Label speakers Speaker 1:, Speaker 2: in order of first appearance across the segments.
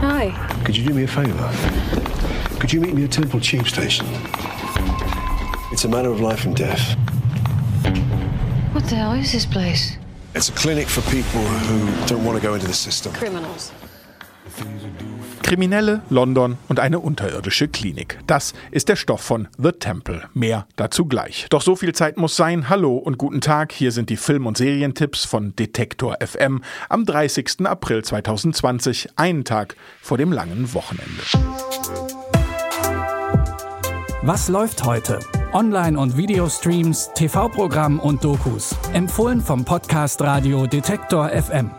Speaker 1: Hi.
Speaker 2: Could you do me a favour? Could you meet me at Temple Tube Station? It's a matter of life and death.
Speaker 1: What the hell is this place?
Speaker 2: It's a clinic for people who don't want to go into the system.
Speaker 1: Criminals.
Speaker 3: Kriminelle, London und eine unterirdische Klinik. Das ist der Stoff von The Temple. Mehr dazu gleich. Doch so viel Zeit muss sein. Hallo und guten Tag. Hier sind die Film- und Serientipps von Detektor FM am 30. April 2020, einen Tag vor dem langen Wochenende.
Speaker 4: Was läuft heute? Online- und Videostreams, TV-Programm und Dokus. Empfohlen vom Podcast Radio Detektor FM.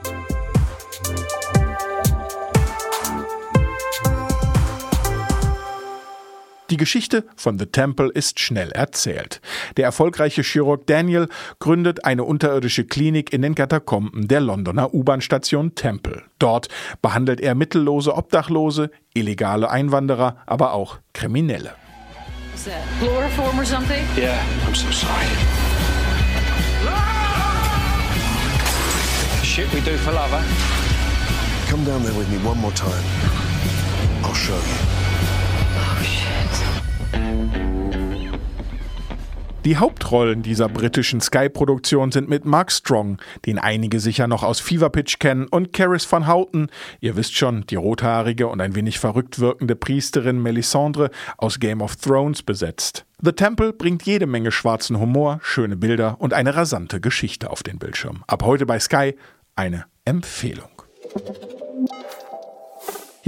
Speaker 3: Die Geschichte von The Temple ist schnell erzählt. Der erfolgreiche Chirurg Daniel gründet eine unterirdische Klinik in den Katakomben der Londoner U-Bahn-Station Temple. Dort behandelt er mittellose Obdachlose, illegale Einwanderer, aber auch Kriminelle.
Speaker 1: Is that chloroform or something?
Speaker 2: Yeah, I'm so sorry.
Speaker 5: Shit we do for love?
Speaker 2: Come down there with me one more time. I'll show you.
Speaker 3: Die Hauptrollen dieser britischen Sky-Produktion sind mit Mark Strong, den einige sicher noch aus Fever Pitch kennen, und Caris van Houten, ihr wisst schon, die rothaarige und ein wenig verrückt wirkende Priesterin Melisandre aus Game of Thrones besetzt. The Temple bringt jede Menge schwarzen Humor, schöne Bilder und eine rasante Geschichte auf den Bildschirm. Ab heute bei Sky eine Empfehlung.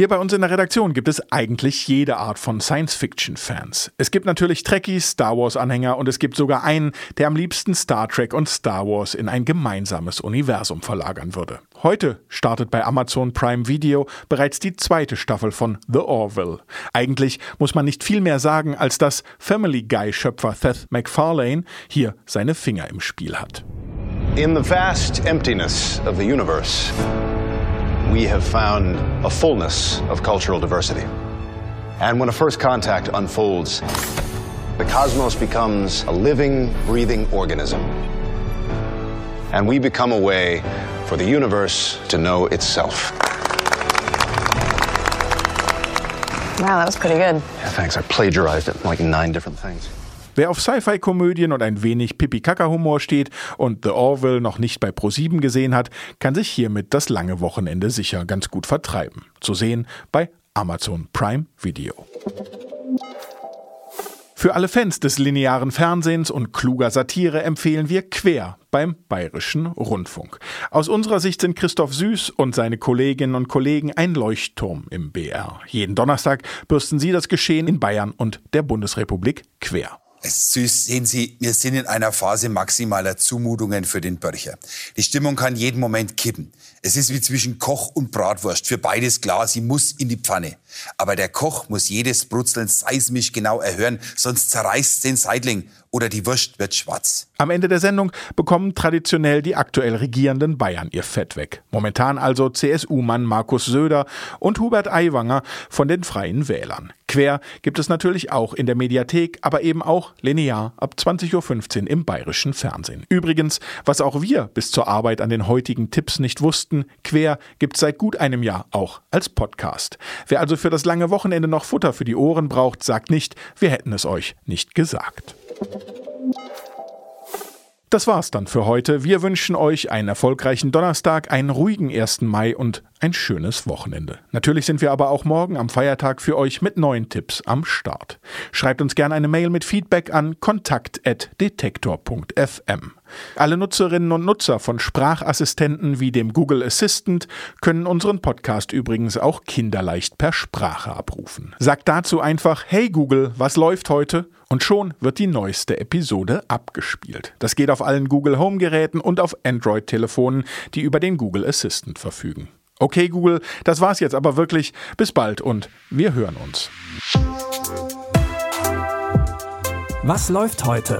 Speaker 3: Hier bei uns in der Redaktion gibt es eigentlich jede Art von Science-Fiction-Fans. Es gibt natürlich Trekkies, Star Wars-Anhänger und es gibt sogar einen, der am liebsten Star Trek und Star Wars in ein gemeinsames Universum verlagern würde. Heute startet bei Amazon Prime Video bereits die zweite Staffel von The Orville. Eigentlich muss man nicht viel mehr sagen, als dass Family Guy-Schöpfer Seth MacFarlane hier seine Finger im Spiel hat.
Speaker 6: In the vast emptiness of the universe, we have found a fullness of cultural diversity. And when a first contact unfolds, the cosmos becomes a living, breathing organism. And we become a way for the universe to know itself.
Speaker 7: Wow, that was pretty good.
Speaker 6: Yeah, thanks. I plagiarized it like nine different things.
Speaker 3: Wer auf Sci-Fi-Komödien und ein wenig Pipi-Kaka-Humor steht und The Orville noch nicht bei Pro7 gesehen hat, kann sich hiermit das lange Wochenende sicher ganz gut vertreiben. Zu sehen bei Amazon Prime Video. Für alle Fans des linearen Fernsehens und kluger Satire empfehlen wir Quer beim Bayerischen Rundfunk. Aus unserer Sicht sind Christoph Süß und seine Kolleginnen und Kollegen ein Leuchtturm im BR. Jeden Donnerstag bürsten sie das Geschehen in Bayern und der Bundesrepublik quer.
Speaker 8: Süß, sehen Sie, wir sind in einer Phase maximaler Zumutungen für den Börcher. Die Stimmung kann jeden Moment kippen. Es ist wie zwischen Koch und Bratwurst. Für beides klar, sie muss in die Pfanne. Aber der Koch muss jedes Brutzeln seismisch genau erhören, sonst zerreißt den Seitling oder die Wurst wird schwarz.
Speaker 3: Am Ende der Sendung bekommen traditionell die aktuell regierenden Bayern ihr Fett weg. Momentan also CSU-Mann Markus Söder und Hubert Aiwanger von den Freien Wählern. Quer gibt es natürlich auch in der Mediathek, aber eben auch linear ab 20.15 Uhr im bayerischen Fernsehen. Übrigens, was auch wir bis zur Arbeit an den heutigen Tipps nicht wussten, Quer gibt es seit gut einem Jahr auch als Podcast. Wer also für das lange Wochenende noch Futter für die Ohren braucht, sagt nicht, wir hätten es euch nicht gesagt. Das war's dann für heute. Wir wünschen euch einen erfolgreichen Donnerstag, einen ruhigen 1. Mai und ein schönes Wochenende. Natürlich sind wir aber auch morgen am Feiertag für euch mit neuen Tipps am Start. Schreibt uns gerne eine Mail mit Feedback an kontakt.detektor.fm. Alle Nutzerinnen und Nutzer von Sprachassistenten wie dem Google Assistant können unseren Podcast übrigens auch kinderleicht per Sprache abrufen. Sagt dazu einfach Hey Google, was läuft heute? Und schon wird die neueste Episode abgespielt. Das geht auf allen Google Home Geräten und auf Android Telefonen, die über den Google Assistant verfügen. Okay Google, das war's jetzt aber wirklich. Bis bald und wir hören uns.
Speaker 4: Was läuft heute?